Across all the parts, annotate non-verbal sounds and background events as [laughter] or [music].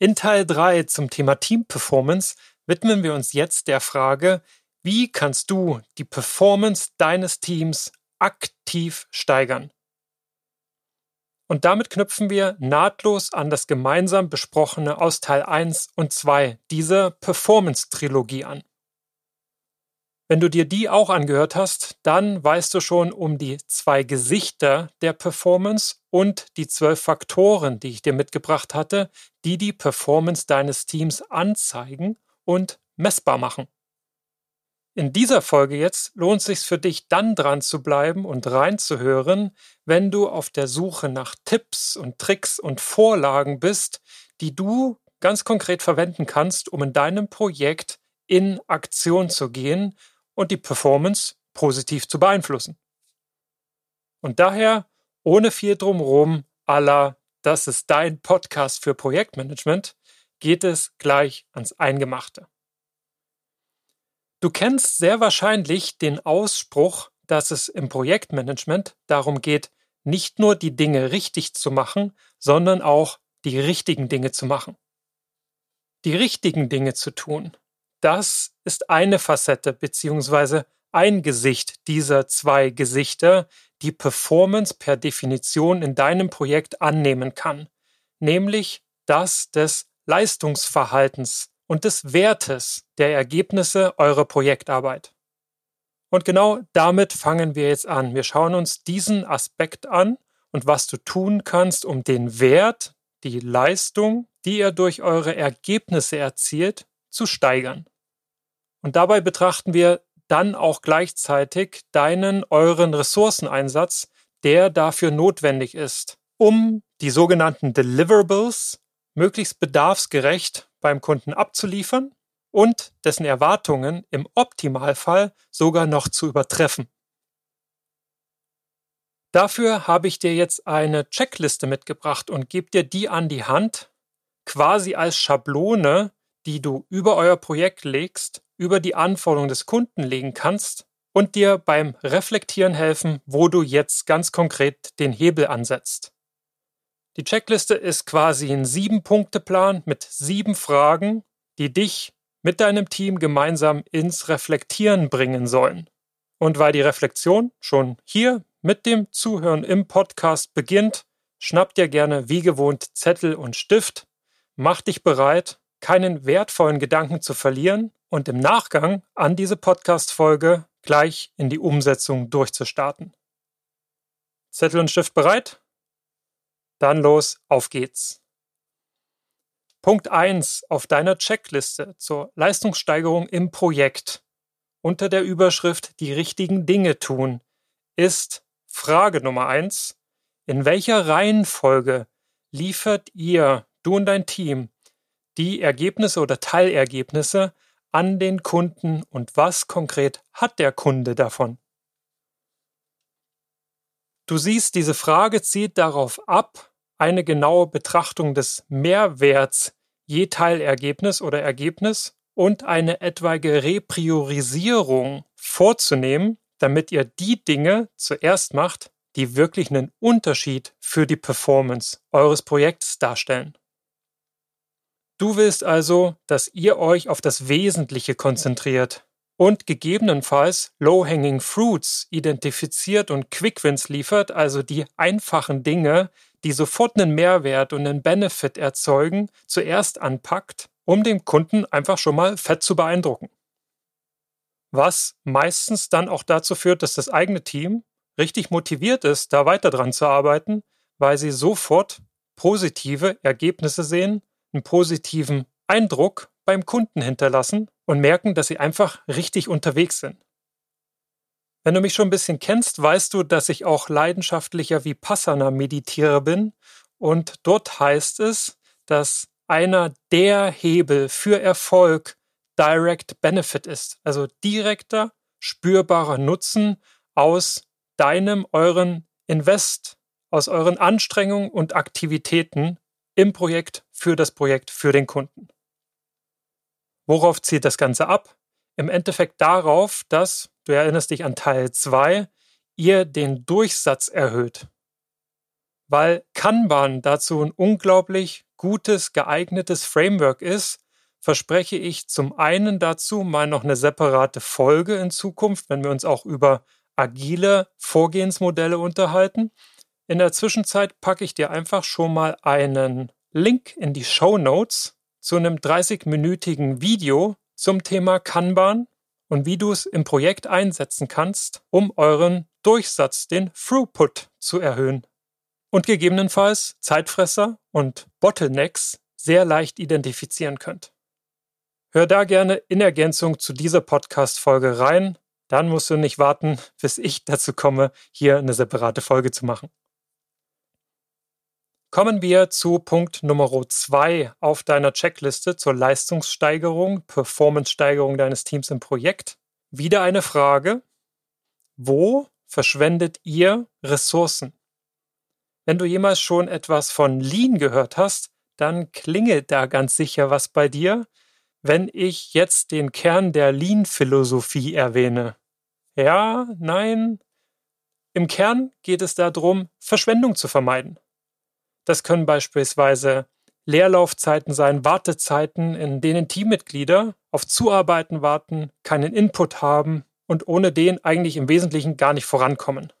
In Teil 3 zum Thema Team Performance widmen wir uns jetzt der Frage, wie kannst du die Performance deines Teams aktiv steigern? Und damit knüpfen wir nahtlos an das gemeinsam besprochene aus Teil 1 und 2 dieser Performance-Trilogie an. Wenn du dir die auch angehört hast, dann weißt du schon um die zwei Gesichter der Performance und die zwölf Faktoren, die ich dir mitgebracht hatte, die die Performance deines Teams anzeigen und messbar machen. In dieser Folge jetzt lohnt es sich für dich dann dran zu bleiben und reinzuhören, wenn du auf der Suche nach Tipps und Tricks und Vorlagen bist, die du ganz konkret verwenden kannst, um in deinem Projekt in Aktion zu gehen und die Performance positiv zu beeinflussen. Und daher, ohne viel drumherum, aller, das ist dein Podcast für Projektmanagement, geht es gleich ans Eingemachte. Du kennst sehr wahrscheinlich den Ausspruch, dass es im Projektmanagement darum geht, nicht nur die Dinge richtig zu machen, sondern auch die richtigen Dinge zu machen. Die richtigen Dinge zu tun, das ist eine Facette beziehungsweise ein Gesicht dieser zwei Gesichter, die Performance per Definition in deinem Projekt annehmen kann, nämlich das des Leistungsverhaltens und des Wertes der Ergebnisse eurer Projektarbeit. Und genau damit fangen wir jetzt an. Wir schauen uns diesen Aspekt an und was du tun kannst, um den Wert, die Leistung, die ihr durch eure Ergebnisse erzielt, zu steigern. Und dabei betrachten wir dann auch gleichzeitig deinen, euren Ressourceneinsatz, der dafür notwendig ist, um die sogenannten Deliverables möglichst bedarfsgerecht beim Kunden abzuliefern und dessen Erwartungen im Optimalfall sogar noch zu übertreffen. Dafür habe ich dir jetzt eine Checkliste mitgebracht und gebe dir die an die Hand, quasi als Schablone, die du über euer Projekt legst, über die Anforderungen des Kunden legen kannst und dir beim Reflektieren helfen, wo du jetzt ganz konkret den Hebel ansetzt. Die Checkliste ist quasi ein Sieben-Punkte-Plan mit sieben Fragen, die dich mit deinem Team gemeinsam ins Reflektieren bringen sollen. Und weil die Reflexion schon hier mit dem Zuhören im Podcast beginnt, schnapp dir gerne wie gewohnt Zettel und Stift, mach dich bereit keinen wertvollen Gedanken zu verlieren und im Nachgang an diese Podcast-Folge gleich in die Umsetzung durchzustarten. Zettel und Stift bereit? Dann los, auf geht's. Punkt 1 auf deiner Checkliste zur Leistungssteigerung im Projekt unter der Überschrift Die richtigen Dinge tun ist Frage Nummer 1. In welcher Reihenfolge liefert ihr, du und dein Team, die Ergebnisse oder Teilergebnisse an den Kunden und was konkret hat der Kunde davon? Du siehst, diese Frage zielt darauf ab, eine genaue Betrachtung des Mehrwerts je Teilergebnis oder Ergebnis und eine etwaige Repriorisierung vorzunehmen, damit ihr die Dinge zuerst macht, die wirklich einen Unterschied für die Performance eures Projekts darstellen. Du willst also, dass ihr euch auf das Wesentliche konzentriert und gegebenenfalls Low-Hanging Fruits identifiziert und Quick-Wins liefert, also die einfachen Dinge, die sofort einen Mehrwert und einen Benefit erzeugen, zuerst anpackt, um den Kunden einfach schon mal fett zu beeindrucken. Was meistens dann auch dazu führt, dass das eigene Team richtig motiviert ist, da weiter dran zu arbeiten, weil sie sofort positive Ergebnisse sehen einen positiven Eindruck beim Kunden hinterlassen und merken, dass sie einfach richtig unterwegs sind. Wenn du mich schon ein bisschen kennst, weißt du, dass ich auch leidenschaftlicher Vipassana Meditierer bin und dort heißt es, dass einer der Hebel für Erfolg Direct Benefit ist, also direkter, spürbarer Nutzen aus deinem, euren Invest, aus euren Anstrengungen und Aktivitäten im Projekt, für das Projekt, für den Kunden. Worauf zielt das Ganze ab? Im Endeffekt darauf, dass, du erinnerst dich an Teil 2, ihr den Durchsatz erhöht. Weil Kanban dazu ein unglaublich gutes, geeignetes Framework ist, verspreche ich zum einen dazu mal noch eine separate Folge in Zukunft, wenn wir uns auch über agile Vorgehensmodelle unterhalten. In der Zwischenzeit packe ich dir einfach schon mal einen Link in die Show Notes zu einem 30-minütigen Video zum Thema Kanban und wie du es im Projekt einsetzen kannst, um euren Durchsatz, den Throughput, zu erhöhen. Und gegebenenfalls Zeitfresser und Bottlenecks sehr leicht identifizieren könnt. Hör da gerne in Ergänzung zu dieser Podcast-Folge rein. Dann musst du nicht warten, bis ich dazu komme, hier eine separate Folge zu machen. Kommen wir zu Punkt Nummer zwei auf deiner Checkliste zur Leistungssteigerung, Performance-Steigerung deines Teams im Projekt. Wieder eine Frage. Wo verschwendet ihr Ressourcen? Wenn du jemals schon etwas von Lean gehört hast, dann klingelt da ganz sicher was bei dir, wenn ich jetzt den Kern der Lean-Philosophie erwähne. Ja, nein. Im Kern geht es darum, Verschwendung zu vermeiden. Das können beispielsweise Leerlaufzeiten sein, Wartezeiten, in denen Teammitglieder auf Zuarbeiten warten, keinen Input haben und ohne den eigentlich im Wesentlichen gar nicht vorankommen.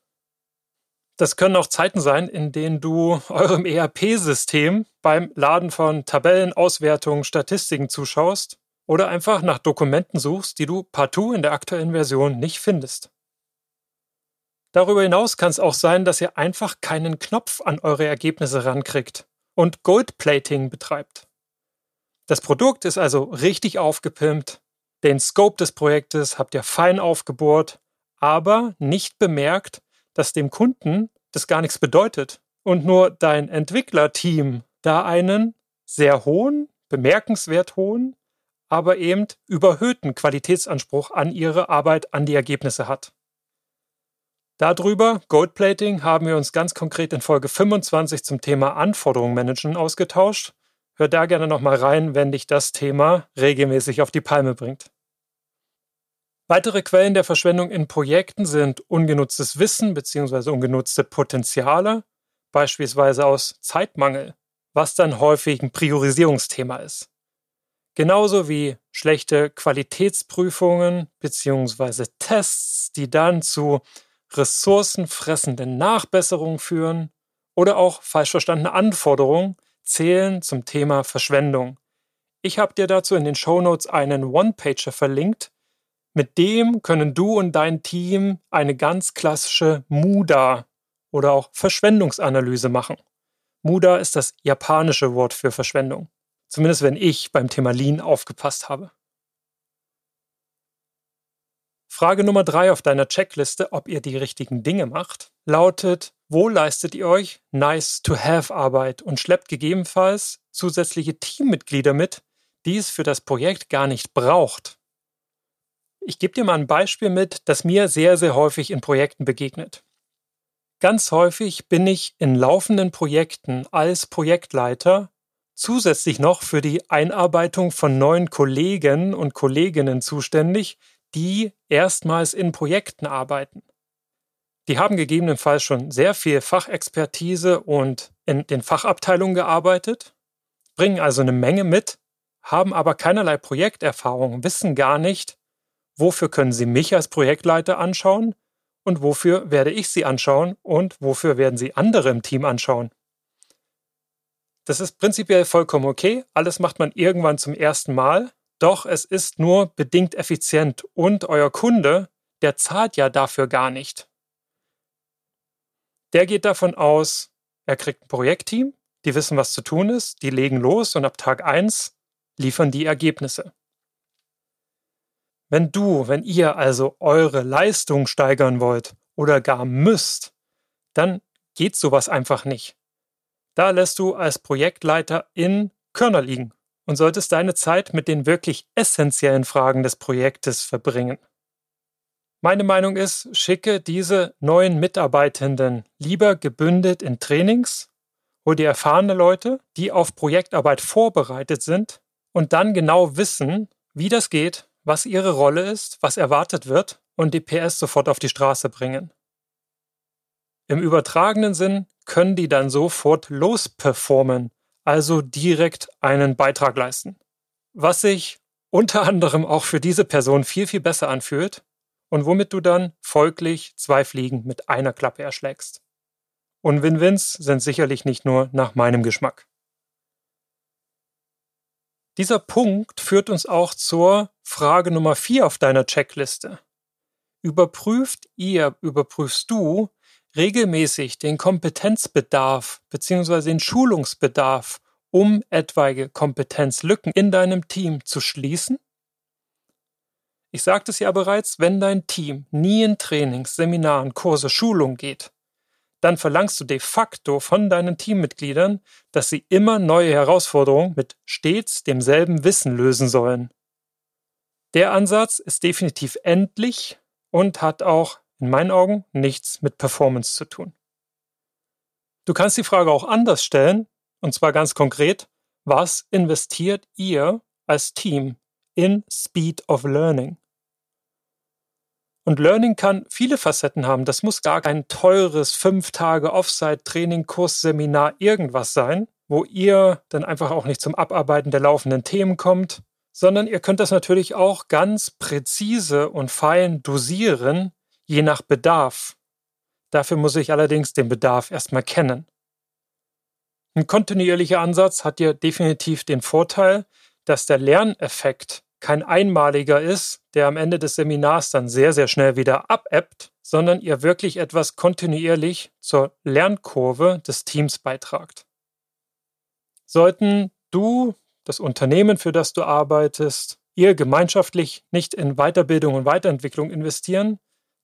Das können auch Zeiten sein, in denen du eurem ERP-System beim Laden von Tabellen, Auswertungen, Statistiken zuschaust oder einfach nach Dokumenten suchst, die du partout in der aktuellen Version nicht findest. Darüber hinaus kann es auch sein, dass ihr einfach keinen Knopf an eure Ergebnisse rankriegt und Goldplating betreibt. Das Produkt ist also richtig aufgepimpt, den Scope des Projektes habt ihr fein aufgebohrt, aber nicht bemerkt, dass dem Kunden das gar nichts bedeutet und nur dein Entwicklerteam da einen sehr hohen, bemerkenswert hohen, aber eben überhöhten Qualitätsanspruch an ihre Arbeit, an die Ergebnisse hat. Darüber, Goldplating, haben wir uns ganz konkret in Folge 25 zum Thema Anforderungen managen ausgetauscht. Hör da gerne nochmal rein, wenn dich das Thema regelmäßig auf die Palme bringt. Weitere Quellen der Verschwendung in Projekten sind ungenutztes Wissen bzw. ungenutzte Potenziale, beispielsweise aus Zeitmangel, was dann häufig ein Priorisierungsthema ist. Genauso wie schlechte Qualitätsprüfungen bzw. Tests, die dann zu ressourcenfressende Nachbesserungen führen oder auch falsch verstandene Anforderungen zählen zum Thema Verschwendung. Ich habe dir dazu in den Shownotes einen One-Pager verlinkt. Mit dem können du und dein Team eine ganz klassische MUDA oder auch Verschwendungsanalyse machen. MUDA ist das japanische Wort für Verschwendung. Zumindest wenn ich beim Thema Lean aufgepasst habe. Frage Nummer drei auf deiner Checkliste, ob ihr die richtigen Dinge macht, lautet, wo leistet ihr euch Nice-to-Have-Arbeit und schleppt gegebenenfalls zusätzliche Teammitglieder mit, die es für das Projekt gar nicht braucht? Ich gebe dir mal ein Beispiel mit, das mir sehr, sehr häufig in Projekten begegnet. Ganz häufig bin ich in laufenden Projekten als Projektleiter zusätzlich noch für die Einarbeitung von neuen Kollegen und Kolleginnen zuständig, die erstmals in Projekten arbeiten. Die haben gegebenenfalls schon sehr viel Fachexpertise und in den Fachabteilungen gearbeitet, bringen also eine Menge mit, haben aber keinerlei Projekterfahrung, wissen gar nicht, wofür können sie mich als Projektleiter anschauen und wofür werde ich sie anschauen und wofür werden sie andere im Team anschauen. Das ist prinzipiell vollkommen okay, alles macht man irgendwann zum ersten Mal, doch es ist nur bedingt effizient und euer Kunde, der zahlt ja dafür gar nicht. Der geht davon aus, er kriegt ein Projektteam, die wissen, was zu tun ist, die legen los und ab Tag 1 liefern die Ergebnisse. Wenn du, wenn ihr also eure Leistung steigern wollt oder gar müsst, dann geht sowas einfach nicht. Da lässt du als Projektleiter in Körner liegen und solltest deine Zeit mit den wirklich essentiellen Fragen des Projektes verbringen. Meine Meinung ist, schicke diese neuen Mitarbeitenden lieber gebündelt in Trainings, hol dir erfahrene Leute, die auf Projektarbeit vorbereitet sind und dann genau wissen, wie das geht, was ihre Rolle ist, was erwartet wird und die PS sofort auf die Straße bringen. Im übertragenen Sinn können die dann sofort losperformen, also direkt einen Beitrag leisten. Was sich unter anderem auch für diese Person viel, viel besser anfühlt und womit du dann folglich zwei Fliegen mit einer Klappe erschlägst. Und Win-Wins sind sicherlich nicht nur nach meinem Geschmack. Dieser Punkt führt uns auch zur Frage Nummer vier auf deiner Checkliste. Überprüft ihr, überprüfst du regelmäßig den Kompetenzbedarf bzw. den Schulungsbedarf, um etwaige Kompetenzlücken in deinem Team zu schließen? Ich sagte es ja bereits, wenn dein Team nie in Trainings, Seminaren, Kurse, Schulung geht, dann verlangst du de facto von deinen Teammitgliedern, dass sie immer neue Herausforderungen mit stets demselben Wissen lösen sollen. Der Ansatz ist definitiv endlich und hat auch in meinen Augen nichts mit Performance zu tun. Du kannst die Frage auch anders stellen, und zwar ganz konkret, was investiert ihr als Team in Speed of Learning? Und Learning kann viele Facetten haben. Das muss gar kein teures fünf Tage Offsite-Training, Kurs, Seminar, irgendwas sein, wo ihr dann einfach auch nicht zum Abarbeiten der laufenden Themen kommt, sondern ihr könnt das natürlich auch ganz präzise und fein dosieren, je nach Bedarf. Dafür muss ich allerdings den Bedarf erstmal kennen. Ein kontinuierlicher Ansatz hat ja definitiv den Vorteil, dass der Lerneffekt kein einmaliger ist, der am Ende des Seminars dann sehr, sehr schnell wieder abebbt, sondern ihr wirklich etwas kontinuierlich zur Lernkurve des Teams beitragt. Sollten du, das Unternehmen, für das du arbeitest, ihr gemeinschaftlich nicht in Weiterbildung und Weiterentwicklung investieren,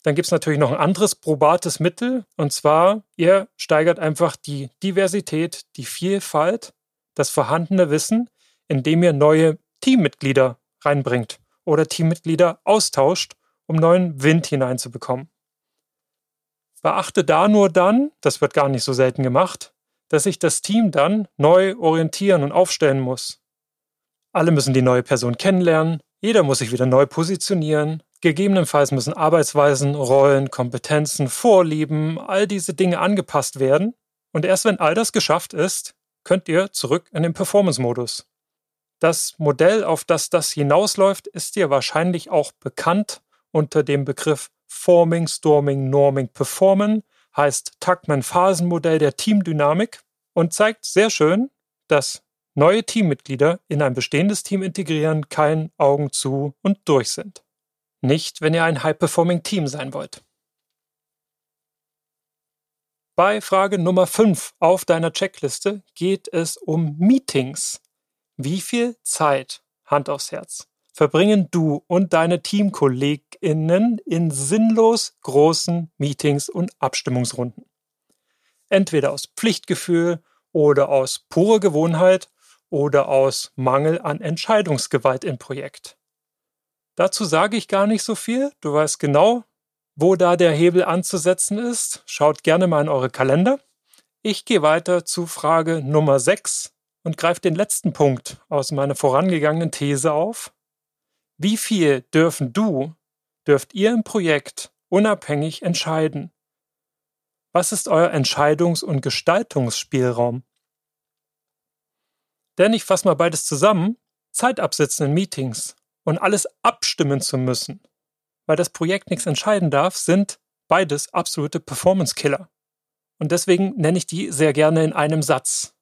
dann gibt es natürlich noch ein anderes probates Mittel, und zwar, ihr steigert einfach die Diversität, die Vielfalt, das vorhandene Wissen, indem ihr neue Teammitglieder reinbringt oder Teammitglieder austauscht, um neuen Wind hineinzubekommen. Beachte da nur dann, das wird gar nicht so selten gemacht, dass sich das Team dann neu orientieren und aufstellen muss. Alle müssen die neue Person kennenlernen, jeder muss sich wieder neu positionieren, gegebenenfalls müssen Arbeitsweisen, Rollen, Kompetenzen, Vorlieben, all diese Dinge angepasst werden, und erst wenn all das geschafft ist, könnt ihr zurück in den Performance-Modus. Das Modell, auf das das hinausläuft, ist dir wahrscheinlich auch bekannt unter dem Begriff Forming, Storming, Norming, Performen, heißt Tuckman-Phasenmodell der Teamdynamik und zeigt sehr schön, dass neue Teammitglieder in ein bestehendes Team integrieren kein Augen zu und durch sind. Nicht, wenn ihr ein High-Performing Team sein wollt. Bei Frage Nummer 5 auf deiner Checkliste geht es um Meetings. Wie viel Zeit, Hand aufs Herz, verbringen du und deine TeamkollegInnen in sinnlos großen Meetings und Abstimmungsrunden? Entweder aus Pflichtgefühl oder aus purer Gewohnheit oder aus Mangel an Entscheidungsgewalt im Projekt. Dazu sage ich gar nicht so viel. Du weißt genau, wo da der Hebel anzusetzen ist. Schaut gerne mal in eure Kalender. Ich gehe weiter zu Frage Nummer 6 und greift den letzten Punkt aus meiner vorangegangenen These auf. Wie viel dürfen du, dürft ihr im Projekt unabhängig entscheiden? Was ist euer Entscheidungs- und Gestaltungsspielraum? Denn ich fasse mal beides zusammen, Zeit absitzen in Meetings und alles abstimmen zu müssen, weil das Projekt nichts entscheiden darf, sind beides absolute Performance-Killer. Und deswegen nenne ich die sehr gerne in einem Satz.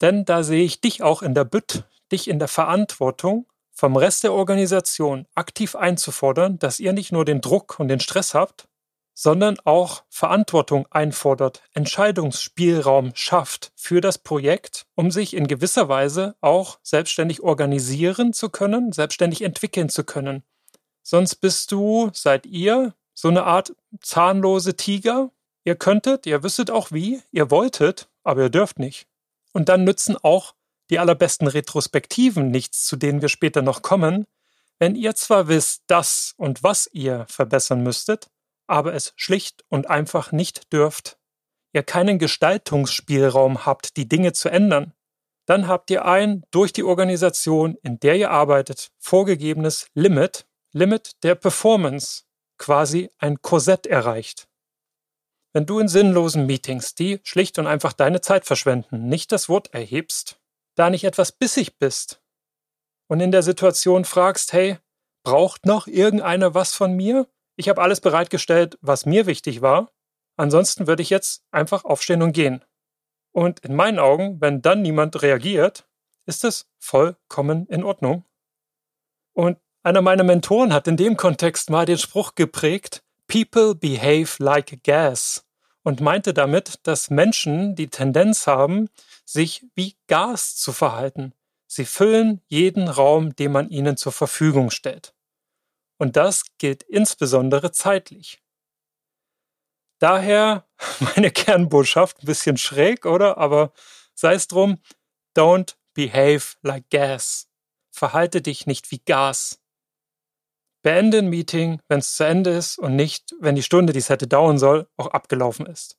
Denn da sehe ich dich auch in der Bütt, dich in der Verantwortung, vom Rest der Organisation aktiv einzufordern, dass ihr nicht nur den Druck und den Stress habt, sondern auch Verantwortung einfordert, Entscheidungsspielraum schafft für das Projekt, um sich in gewisser Weise auch selbstständig organisieren zu können, selbstständig entwickeln zu können. Sonst bist du, seid ihr, so eine Art zahnlose Tiger. Ihr könntet, ihr wüsstet auch wie, ihr wolltet, aber ihr dürft nicht. Und dann nützen auch die allerbesten Retrospektiven nichts, zu denen wir später noch kommen, wenn ihr zwar wisst, dass und was ihr verbessern müsstet, aber es schlicht und einfach nicht dürft, ihr keinen Gestaltungsspielraum habt, die Dinge zu ändern, dann habt ihr ein durch die Organisation, in der ihr arbeitet, vorgegebenes Limit, Limit der Performance, quasi ein Korsett erreicht. Wenn du in sinnlosen Meetings, die schlicht und einfach deine Zeit verschwenden, nicht das Wort erhebst, da nicht etwas bissig bist und in der Situation fragst, hey, braucht noch irgendeiner was von mir? Ich habe alles bereitgestellt, was mir wichtig war. Ansonsten würde ich jetzt einfach aufstehen und gehen. Und in meinen Augen, wenn dann niemand reagiert, ist es vollkommen in Ordnung. Und einer meiner Mentoren hat in dem Kontext mal den Spruch geprägt, People behave like gas und meinte damit, dass Menschen die Tendenz haben, sich wie Gas zu verhalten. Sie füllen jeden Raum, den man ihnen zur Verfügung stellt. Und das gilt insbesondere zeitlich. Daher [laughs] meine Kernbotschaft, ein bisschen schräg, oder? Aber sei es drum, don't behave like gas. Verhalte dich nicht wie Gas. Beende ein Meeting, wenn es zu Ende ist und nicht, wenn die Stunde, die es hätte dauern soll, auch abgelaufen ist.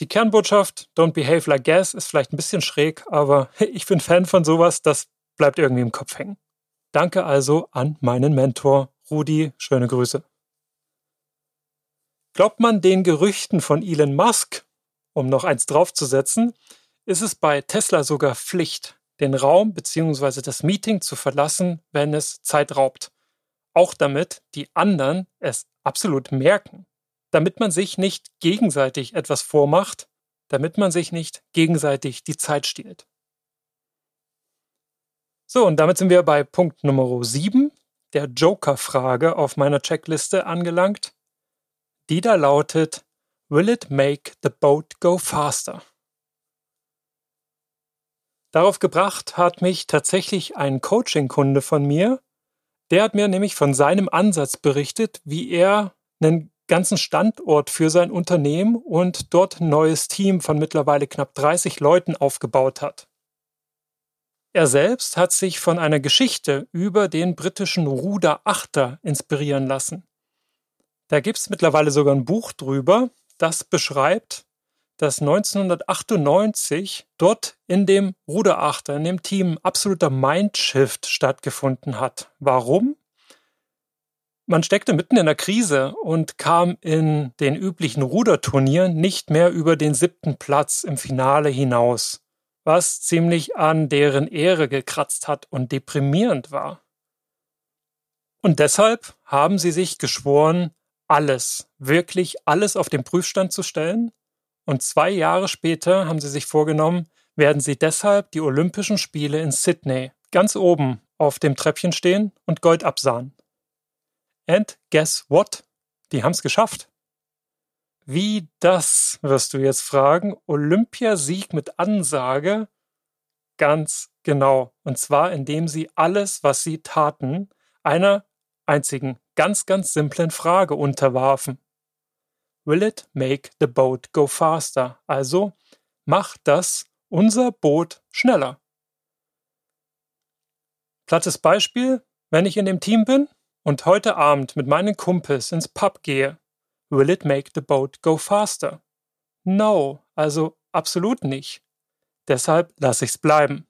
Die Kernbotschaft Don't behave like gas ist vielleicht ein bisschen schräg, aber [laughs] ich bin Fan von sowas, das bleibt irgendwie im Kopf hängen. Danke also an meinen Mentor Rudi, schöne Grüße. Glaubt man den Gerüchten von Elon Musk, um noch eins draufzusetzen, ist es bei Tesla sogar Pflicht, den Raum bzw. das Meeting zu verlassen, wenn es Zeit raubt. Auch damit die anderen es absolut merken. Damit man sich nicht gegenseitig etwas vormacht, damit man sich nicht gegenseitig die Zeit stiehlt. So, und damit sind wir bei Punkt Nummer 7, der Joker-Frage auf meiner Checkliste angelangt die da lautet Will it make the boat go faster? Darauf gebracht hat mich tatsächlich ein Coaching-Kunde von mir. Der hat mir nämlich von seinem Ansatz berichtet, wie er einen ganzen Standort für sein Unternehmen und dort ein neues Team von mittlerweile knapp 30 Leuten aufgebaut hat. Er selbst hat sich von einer Geschichte über den britischen Ruderachter inspirieren lassen. Da gibt es mittlerweile sogar ein Buch drüber, das beschreibt, dass 1998 dort in dem Ruderachter, in dem Team absoluter Mindshift stattgefunden hat. Warum? Man steckte mitten in der Krise und kam in den üblichen Ruderturnieren nicht mehr über den siebten Platz im Finale hinaus, was ziemlich an deren Ehre gekratzt hat und deprimierend war. Und deshalb haben sie sich geschworen, alles, wirklich alles auf den Prüfstand zu stellen. Und zwei Jahre später haben sie sich vorgenommen, werden sie deshalb die Olympischen Spiele in Sydney ganz oben auf dem Treppchen stehen und Gold absahen. And guess what? Die haben es geschafft. Wie das, wirst du jetzt fragen? Olympiasieg mit Ansage? Ganz genau. Und zwar indem sie alles, was sie taten, einer einzigen ganz, ganz simplen Frage unterwarfen. Will it make the boat go faster? Also, macht das unser Boot schneller? Plattes Beispiel, wenn ich in dem Team bin und heute Abend mit meinen Kumpels ins Pub gehe, will it make the boat go faster? No, also absolut nicht. Deshalb lasse ich's bleiben.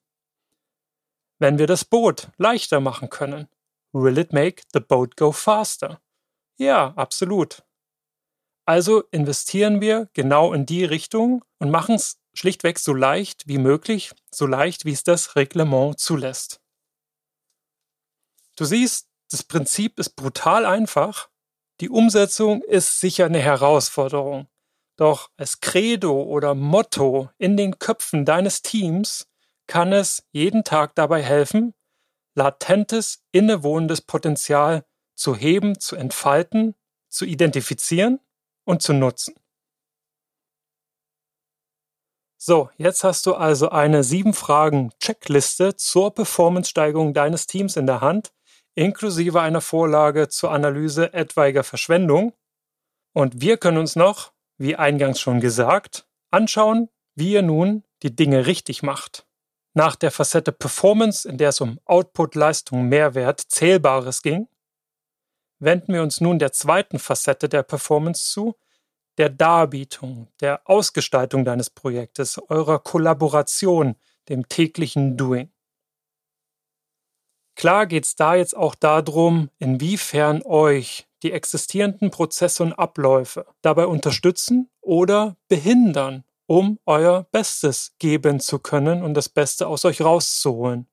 Wenn wir das Boot leichter machen können, Will it make the boat go faster? Ja, absolut. Also investieren wir genau in die Richtung und machen es schlichtweg so leicht wie möglich, so leicht wie es das Reglement zulässt. Du siehst, das Prinzip ist brutal einfach. Die Umsetzung ist sicher eine Herausforderung. Doch als Credo oder Motto in den Köpfen deines Teams kann es jeden Tag dabei helfen, latentes, innewohnendes Potenzial zu heben, zu entfalten, zu identifizieren und zu nutzen. So, jetzt hast du also eine sieben Fragen Checkliste zur Performance-Steigerung deines Teams in der Hand, inklusive einer Vorlage zur Analyse etwaiger Verschwendung. Und wir können uns noch, wie eingangs schon gesagt, anschauen, wie ihr nun die Dinge richtig macht. Nach der Facette Performance, in der es um Output, Leistung, Mehrwert, Zählbares ging, wenden wir uns nun der zweiten Facette der Performance zu, der Darbietung, der Ausgestaltung deines Projektes, eurer Kollaboration, dem täglichen Doing. Klar geht es da jetzt auch darum, inwiefern euch die existierenden Prozesse und Abläufe dabei unterstützen oder behindern, um euer Bestes geben zu können und das Beste aus euch rauszuholen.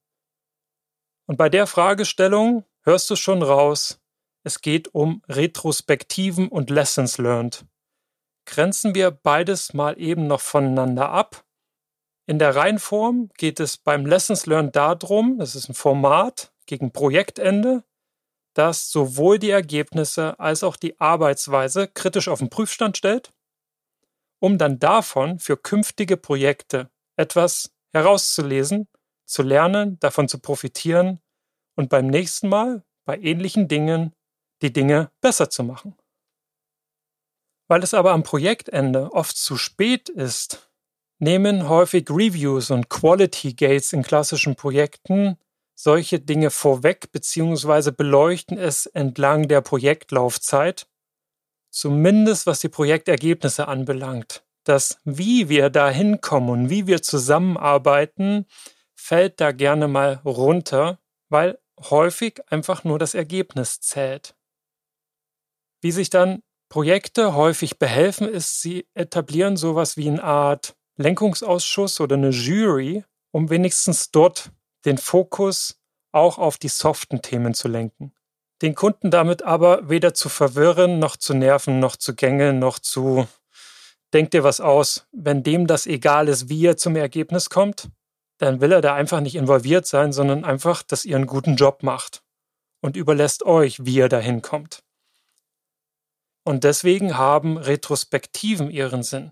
Und bei der Fragestellung hörst du schon raus, es geht um Retrospektiven und Lessons learned. Grenzen wir beides mal eben noch voneinander ab. In der Reihenform geht es beim Lessons learned darum, das ist ein Format gegen Projektende, das sowohl die Ergebnisse als auch die Arbeitsweise kritisch auf den Prüfstand stellt, um dann davon für künftige Projekte etwas herauszulesen, zu lernen, davon zu profitieren und beim nächsten Mal bei ähnlichen Dingen die Dinge besser zu machen. Weil es aber am Projektende oft zu spät ist, nehmen häufig Reviews und Quality Gates in klassischen Projekten solche Dinge vorweg bzw. beleuchten es entlang der Projektlaufzeit, zumindest was die Projektergebnisse anbelangt. Das, wie wir da hinkommen und wie wir zusammenarbeiten, fällt da gerne mal runter, weil häufig einfach nur das Ergebnis zählt. Wie sich dann Projekte häufig behelfen, ist, sie etablieren sowas wie eine Art Lenkungsausschuss oder eine Jury, um wenigstens dort den Fokus auch auf die soften Themen zu lenken. Den Kunden damit aber weder zu verwirren, noch zu nerven, noch zu gängeln, noch zu denkt dir was aus. Wenn dem das egal ist, wie er zum Ergebnis kommt, dann will er da einfach nicht involviert sein, sondern einfach, dass ihr einen guten Job macht und überlässt euch, wie ihr dahin kommt. Und deswegen haben Retrospektiven ihren Sinn.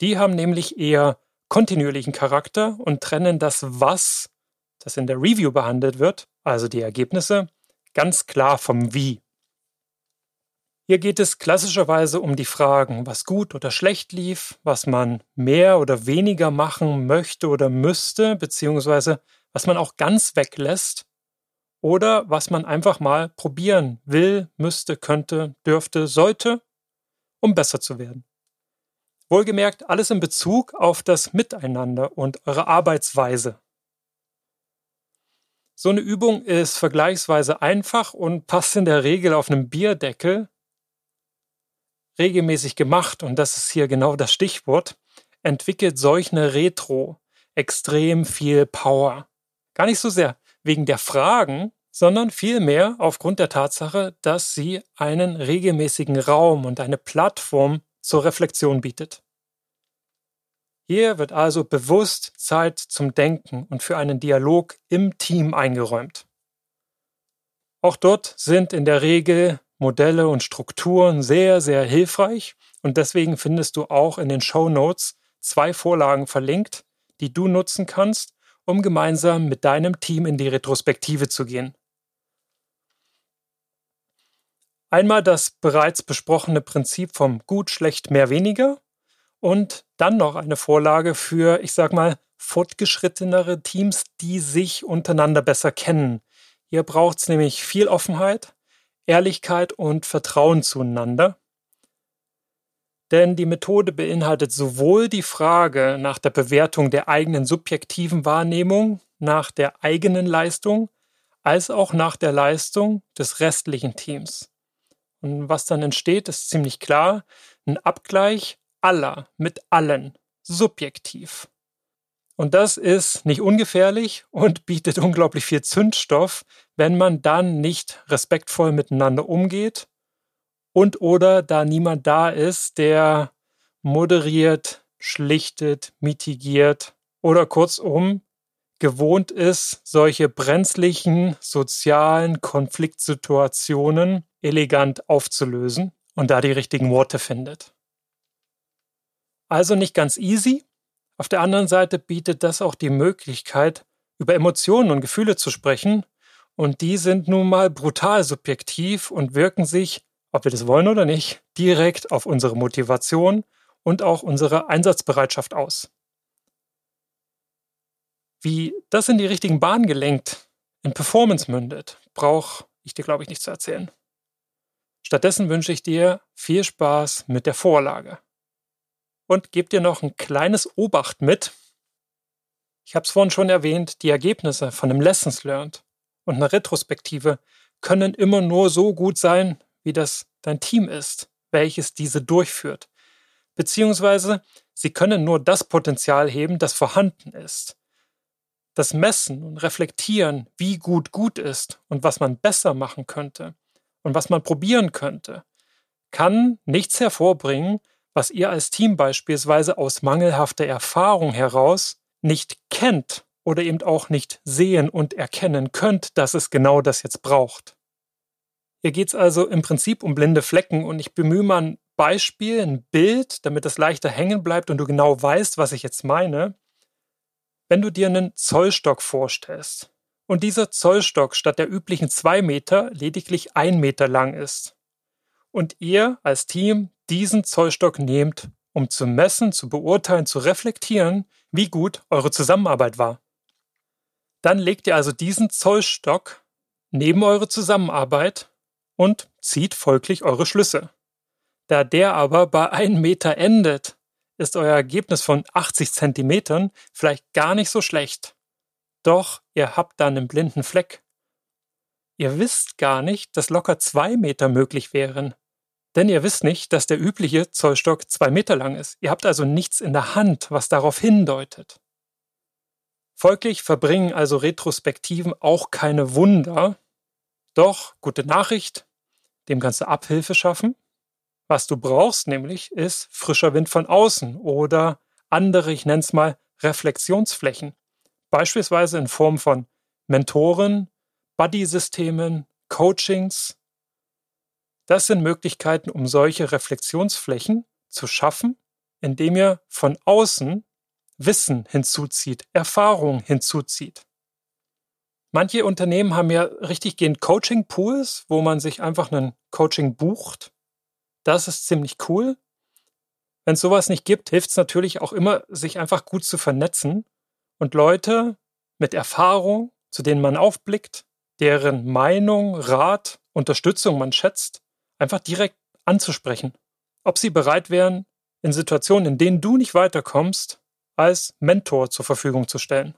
Die haben nämlich eher kontinuierlichen Charakter und trennen das Was, das in der Review behandelt wird, also die Ergebnisse, ganz klar vom Wie. Hier geht es klassischerweise um die Fragen, was gut oder schlecht lief, was man mehr oder weniger machen möchte oder müsste, beziehungsweise was man auch ganz weglässt oder was man einfach mal probieren will, müsste, könnte, dürfte, sollte, um besser zu werden. Wohlgemerkt alles in Bezug auf das Miteinander und eure Arbeitsweise. So eine Übung ist vergleichsweise einfach und passt in der Regel auf einem Bierdeckel. Regelmäßig gemacht, und das ist hier genau das Stichwort, entwickelt solch eine Retro extrem viel Power. Gar nicht so sehr wegen der Fragen, sondern vielmehr aufgrund der Tatsache, dass sie einen regelmäßigen Raum und eine Plattform zur Reflexion bietet. Hier wird also bewusst Zeit zum Denken und für einen Dialog im Team eingeräumt. Auch dort sind in der Regel Modelle und Strukturen sehr, sehr hilfreich und deswegen findest du auch in den Show Notes zwei Vorlagen verlinkt, die du nutzen kannst, um gemeinsam mit deinem Team in die Retrospektive zu gehen. Einmal das bereits besprochene Prinzip vom gut, schlecht, mehr, weniger und dann noch eine Vorlage für, ich sag mal, fortgeschrittenere Teams, die sich untereinander besser kennen. Hier braucht es nämlich viel Offenheit, Ehrlichkeit und Vertrauen zueinander. Denn die Methode beinhaltet sowohl die Frage nach der Bewertung der eigenen subjektiven Wahrnehmung, nach der eigenen Leistung, als auch nach der Leistung des restlichen Teams. Und was dann entsteht, ist ziemlich klar. Ein Abgleich aller mit allen, subjektiv. Und das ist nicht ungefährlich und [laughs] bietet unglaublich viel Zündstoff, wenn man dann nicht respektvoll miteinander umgeht und oder da niemand da ist, der moderiert, schlichtet, mitigiert oder kurzum gewohnt ist, solche brenzlichen sozialen Konfliktsituationen elegant aufzulösen und da die richtigen Worte findet. Also nicht ganz easy. Auf der anderen Seite bietet das auch die Möglichkeit, über Emotionen und Gefühle zu sprechen, und die sind nun mal brutal subjektiv und wirken sich, ob wir das wollen oder nicht, direkt auf unsere Motivation und auch unsere Einsatzbereitschaft aus. Wie das in die richtigen Bahnen gelenkt, in Performance mündet, brauche ich dir, glaube ich, nicht zu erzählen. Stattdessen wünsche ich dir viel Spaß mit der Vorlage. Und gebe dir noch ein kleines Obacht mit. Ich habe es vorhin schon erwähnt, die Ergebnisse von einem Lessons Learned und einer Retrospektive können immer nur so gut sein, wie das dein Team ist, welches diese durchführt. Beziehungsweise sie können nur das Potenzial heben, das vorhanden ist. Das Messen und Reflektieren, wie gut gut ist und was man besser machen könnte und was man probieren könnte, kann nichts hervorbringen, was ihr als Team beispielsweise aus mangelhafter Erfahrung heraus nicht kennt oder eben auch nicht sehen und erkennen könnt, dass es genau das jetzt braucht. Hier geht es also im Prinzip um blinde Flecken und ich bemühe mal ein Beispiel, ein Bild, damit es leichter hängen bleibt und du genau weißt, was ich jetzt meine. Wenn du dir einen Zollstock vorstellst und dieser Zollstock statt der üblichen zwei Meter lediglich ein Meter lang ist und ihr als Team diesen Zollstock nehmt, um zu messen, zu beurteilen, zu reflektieren, wie gut eure Zusammenarbeit war. Dann legt ihr also diesen Zollstock neben eure Zusammenarbeit und zieht folglich eure Schlüsse. Da der aber bei einem Meter endet, ist euer Ergebnis von 80 Zentimetern vielleicht gar nicht so schlecht. Doch ihr habt dann einen blinden Fleck. Ihr wisst gar nicht, dass locker zwei Meter möglich wären. Denn ihr wisst nicht, dass der übliche Zollstock zwei Meter lang ist. Ihr habt also nichts in der Hand, was darauf hindeutet. Folglich verbringen also Retrospektiven auch keine Wunder. Doch, gute Nachricht, dem kannst du Abhilfe schaffen. Was du brauchst nämlich ist frischer Wind von außen oder andere, ich nenne es mal, Reflexionsflächen. Beispielsweise in Form von Mentoren, Buddy-Systemen, Coachings. Das sind Möglichkeiten, um solche Reflexionsflächen zu schaffen, indem ihr von außen Wissen hinzuzieht, Erfahrung hinzuzieht. Manche Unternehmen haben ja richtig gehend Coaching-Pools, wo man sich einfach einen Coaching bucht. Das ist ziemlich cool. Wenn es sowas nicht gibt, hilft es natürlich auch immer, sich einfach gut zu vernetzen und Leute mit Erfahrung, zu denen man aufblickt, deren Meinung, Rat, Unterstützung man schätzt, einfach direkt anzusprechen. Ob sie bereit wären, in Situationen, in denen du nicht weiterkommst, als Mentor zur Verfügung zu stellen.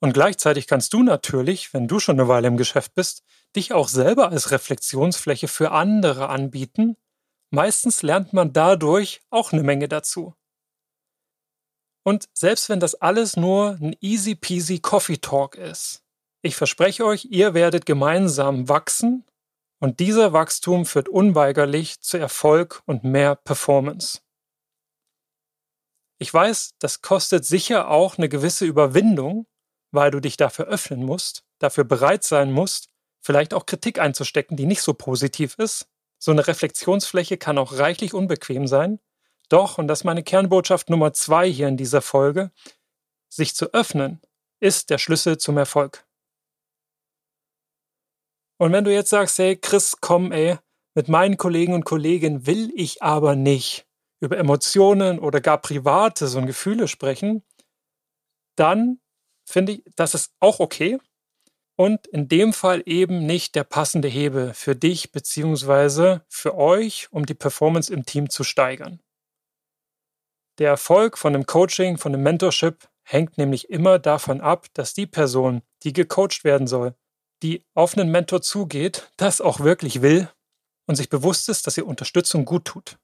Und gleichzeitig kannst du natürlich, wenn du schon eine Weile im Geschäft bist, dich auch selber als Reflexionsfläche für andere anbieten. Meistens lernt man dadurch auch eine Menge dazu. Und selbst wenn das alles nur ein easy peasy Coffee Talk ist, ich verspreche euch, ihr werdet gemeinsam wachsen und dieser Wachstum führt unweigerlich zu Erfolg und mehr Performance. Ich weiß, das kostet sicher auch eine gewisse Überwindung, weil du dich dafür öffnen musst, dafür bereit sein musst, vielleicht auch Kritik einzustecken, die nicht so positiv ist. So eine Reflexionsfläche kann auch reichlich unbequem sein. Doch, und das ist meine Kernbotschaft Nummer zwei hier in dieser Folge, sich zu öffnen ist der Schlüssel zum Erfolg. Und wenn du jetzt sagst, hey Chris, komm, ey, mit meinen Kollegen und Kolleginnen will ich aber nicht, über Emotionen oder gar Privates und Gefühle sprechen, dann finde ich, das ist auch okay. Und in dem Fall eben nicht der passende Hebel für dich beziehungsweise für euch, um die Performance im Team zu steigern. Der Erfolg von einem Coaching, von einem Mentorship hängt nämlich immer davon ab, dass die Person, die gecoacht werden soll, die auf einen Mentor zugeht, das auch wirklich will und sich bewusst ist, dass ihr Unterstützung gut tut.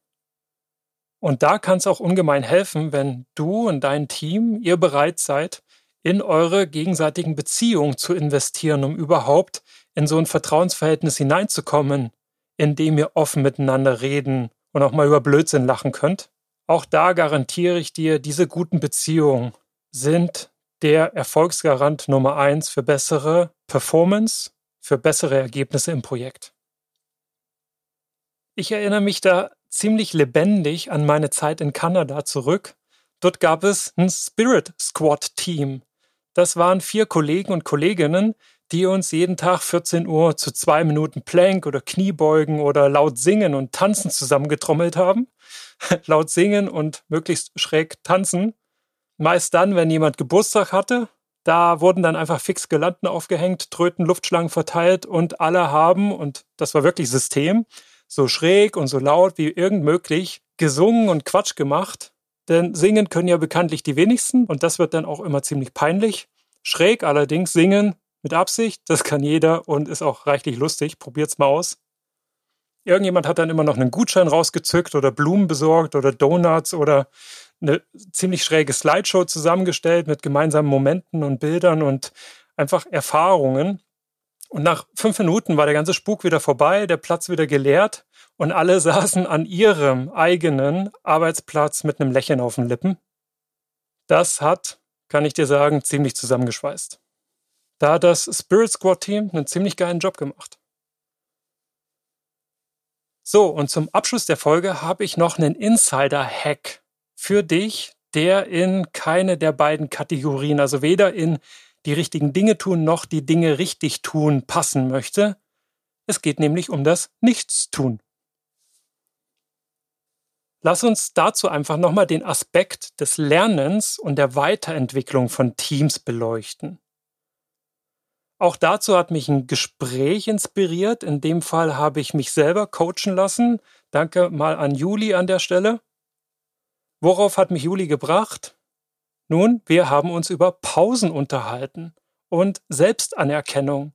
Und da kann es auch ungemein helfen, wenn du und dein Team, ihr bereit seid, in eure gegenseitigen Beziehungen zu investieren, um überhaupt in so ein Vertrauensverhältnis hineinzukommen, in dem ihr offen miteinander reden und auch mal über Blödsinn lachen könnt. Auch da garantiere ich dir, diese guten Beziehungen sind der Erfolgsgarant Nummer eins für bessere Performance, für bessere Ergebnisse im Projekt. Ich erinnere mich da ziemlich lebendig an meine Zeit in Kanada zurück. Dort gab es ein Spirit Squad Team. Das waren vier Kollegen und Kolleginnen, die uns jeden Tag 14 Uhr zu zwei Minuten Plank oder Kniebeugen oder laut singen und tanzen zusammengetrommelt haben. [laughs] laut singen und möglichst schräg tanzen. Meist dann, wenn jemand Geburtstag hatte. Da wurden dann einfach fix Gelanden aufgehängt, Tröten, Luftschlangen verteilt und alle haben, und das war wirklich System, so schräg und so laut wie irgend möglich gesungen und Quatsch gemacht. Denn singen können ja bekanntlich die wenigsten und das wird dann auch immer ziemlich peinlich. Schräg allerdings singen mit Absicht, das kann jeder und ist auch reichlich lustig. Probiert's mal aus. Irgendjemand hat dann immer noch einen Gutschein rausgezückt oder Blumen besorgt oder Donuts oder eine ziemlich schräge Slideshow zusammengestellt mit gemeinsamen Momenten und Bildern und einfach Erfahrungen. Und nach fünf Minuten war der ganze Spuk wieder vorbei, der Platz wieder geleert und alle [laughs] saßen an ihrem eigenen Arbeitsplatz mit einem Lächeln auf den Lippen. Das hat, kann ich dir sagen, ziemlich zusammengeschweißt. Da hat das Spirit Squad Team einen ziemlich geilen Job gemacht. So, und zum Abschluss der Folge habe ich noch einen Insider-Hack für dich, der in keine der beiden Kategorien, also weder in die richtigen Dinge tun noch die Dinge richtig tun passen möchte. Es geht nämlich um das Nichtstun. Lass uns dazu einfach nochmal den Aspekt des Lernens und der Weiterentwicklung von Teams beleuchten. Auch dazu hat mich ein Gespräch inspiriert. In dem Fall habe ich mich selber coachen lassen. Danke mal an Juli an der Stelle. Worauf hat mich Juli gebracht? Nun, wir haben uns über Pausen unterhalten und Selbstanerkennung.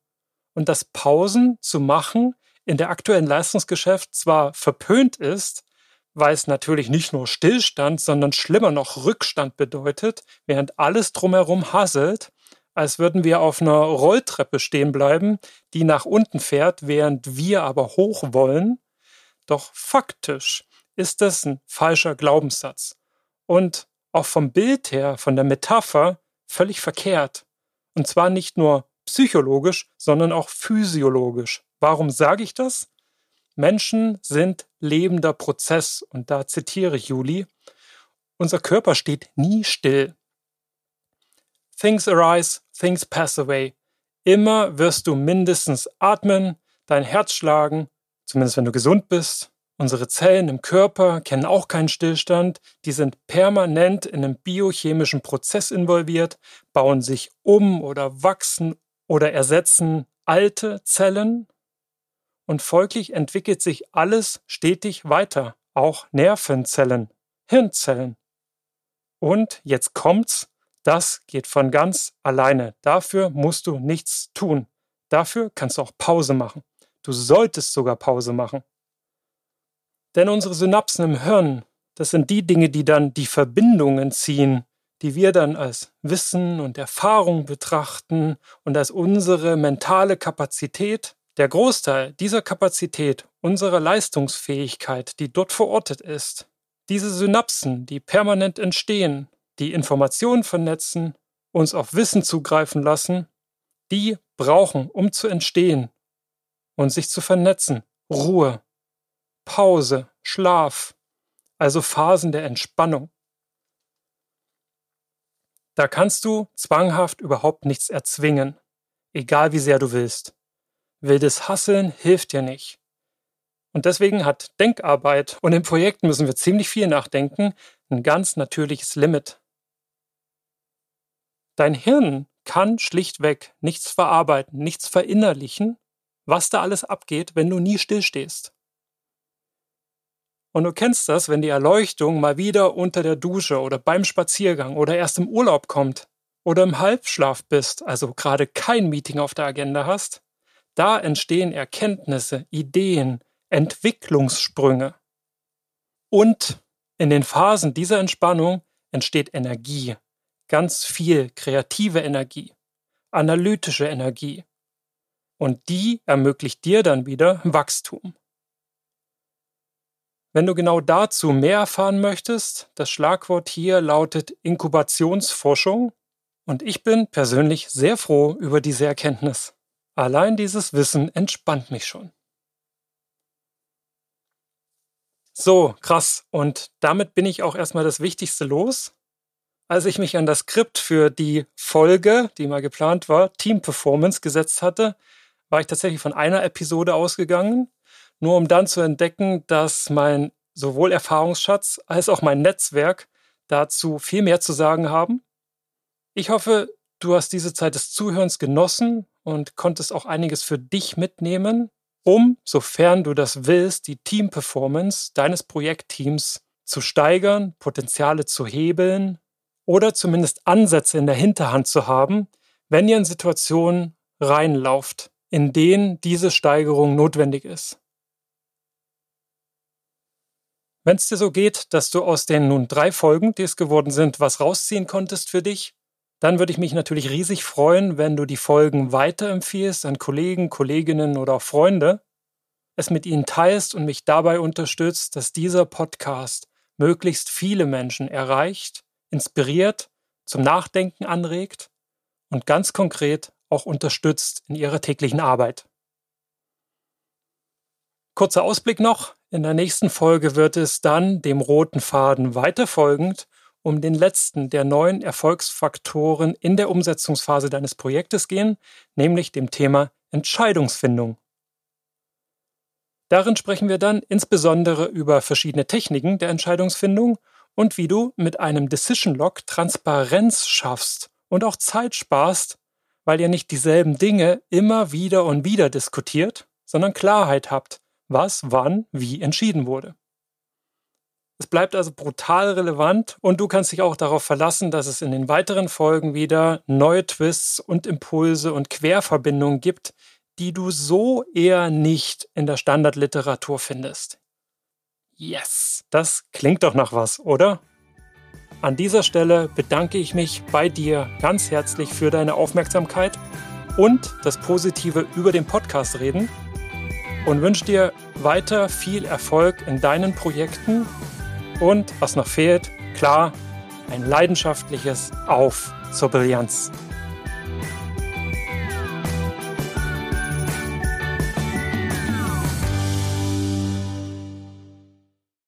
Und dass Pausen zu machen in der aktuellen Leistungsgeschäft zwar verpönt ist, weil es natürlich nicht nur Stillstand, sondern schlimmer noch Rückstand bedeutet, während alles drumherum hasselt, als würden wir auf einer Rolltreppe stehen bleiben, die nach unten fährt, während wir aber hoch wollen. Doch faktisch ist das ein falscher Glaubenssatz. Und auch vom Bild her, von der Metapher, völlig verkehrt. Und zwar nicht nur psychologisch, sondern auch physiologisch. Warum sage ich das? Menschen sind lebender Prozess und da zitiere ich Juli. Unser Körper steht nie still. Things arise, things pass away. Immer wirst du mindestens atmen, dein Herz schlagen, zumindest wenn du gesund bist. Unsere Zellen im Körper kennen auch keinen Stillstand, die sind permanent in einem biochemischen Prozess involviert, bauen sich um oder wachsen oder ersetzen alte Zellen und folglich entwickelt sich alles stetig weiter, auch Nervenzellen, Hirnzellen. Und jetzt kommt's, das geht von ganz alleine. Dafür musst du nichts tun. Dafür kannst du auch Pause machen. Du solltest sogar Pause machen. Denn unsere Synapsen im Hirn, das sind die Dinge, die dann die Verbindungen ziehen, die wir dann als Wissen und Erfahrung betrachten und als unsere mentale Kapazität. Der Großteil dieser Kapazität, unserer Leistungsfähigkeit, die dort verortet ist, diese Synapsen, die permanent entstehen, die Informationen vernetzen, uns auf Wissen zugreifen lassen, die brauchen, um zu entstehen und sich zu vernetzen, Ruhe, Pause, Schlaf, also Phasen der Entspannung. Da kannst du zwanghaft überhaupt nichts erzwingen, egal wie sehr du willst. Wildes Hasseln hilft dir nicht. Und deswegen hat Denkarbeit, und in Projekten müssen wir ziemlich viel nachdenken, ein ganz natürliches Limit. Dein Hirn kann schlichtweg nichts verarbeiten, nichts verinnerlichen, was da alles abgeht, wenn du nie stillstehst. Und du kennst das, wenn die Erleuchtung mal wieder unter der Dusche oder beim Spaziergang oder erst im Urlaub kommt oder im Halbschlaf bist, also gerade kein Meeting auf der Agenda hast, da entstehen Erkenntnisse, Ideen, Entwicklungssprünge. Und in den Phasen dieser Entspannung entsteht Energie, ganz viel kreative Energie, analytische Energie. Und die ermöglicht dir dann wieder Wachstum. Wenn du genau dazu mehr erfahren möchtest, das Schlagwort hier lautet Inkubationsforschung und ich bin persönlich sehr froh über diese Erkenntnis. Allein dieses Wissen entspannt mich schon. So, krass. Und damit bin ich auch erstmal das Wichtigste los. Als ich mich an das Skript für die Folge, die mal geplant war, Team Performance gesetzt hatte, war ich tatsächlich von einer Episode ausgegangen, nur um dann zu entdecken, dass mein sowohl Erfahrungsschatz als auch mein Netzwerk dazu viel mehr zu sagen haben. Ich hoffe, du hast diese Zeit des Zuhörens genossen und konntest auch einiges für dich mitnehmen, um, sofern du das willst, die Team-Performance deines Projektteams zu steigern, Potenziale zu hebeln oder zumindest Ansätze in der Hinterhand zu haben, wenn ihr in Situationen reinlauft, in denen diese Steigerung notwendig ist. Wenn es dir so geht, dass du aus den nun drei Folgen, die es geworden sind, was rausziehen konntest für dich, dann würde ich mich natürlich riesig freuen, wenn du die Folgen weiterempfiehlst an Kollegen, Kolleginnen oder auch Freunde, es mit ihnen teilst und mich dabei unterstützt, dass dieser Podcast möglichst viele Menschen erreicht, inspiriert, zum Nachdenken anregt und ganz konkret auch unterstützt in ihrer täglichen Arbeit. Kurzer Ausblick noch. In der nächsten Folge wird es dann dem roten Faden weiterfolgend um den letzten der neuen Erfolgsfaktoren in der Umsetzungsphase deines Projektes gehen, nämlich dem Thema Entscheidungsfindung. Darin sprechen wir dann insbesondere über verschiedene Techniken der Entscheidungsfindung und wie du mit einem Decision Log Transparenz schaffst und auch Zeit sparst, weil ihr nicht dieselben Dinge immer wieder und wieder diskutiert, sondern Klarheit habt, was wann wie entschieden wurde. Es bleibt also brutal relevant und du kannst dich auch darauf verlassen, dass es in den weiteren Folgen wieder neue Twists und Impulse und Querverbindungen gibt, die du so eher nicht in der Standardliteratur findest. Yes, das klingt doch nach was, oder? An dieser Stelle bedanke ich mich bei dir ganz herzlich für deine Aufmerksamkeit und das Positive über den Podcast reden und wünsche dir weiter viel Erfolg in deinen Projekten und, was noch fehlt, klar, ein leidenschaftliches Auf zur Brillanz.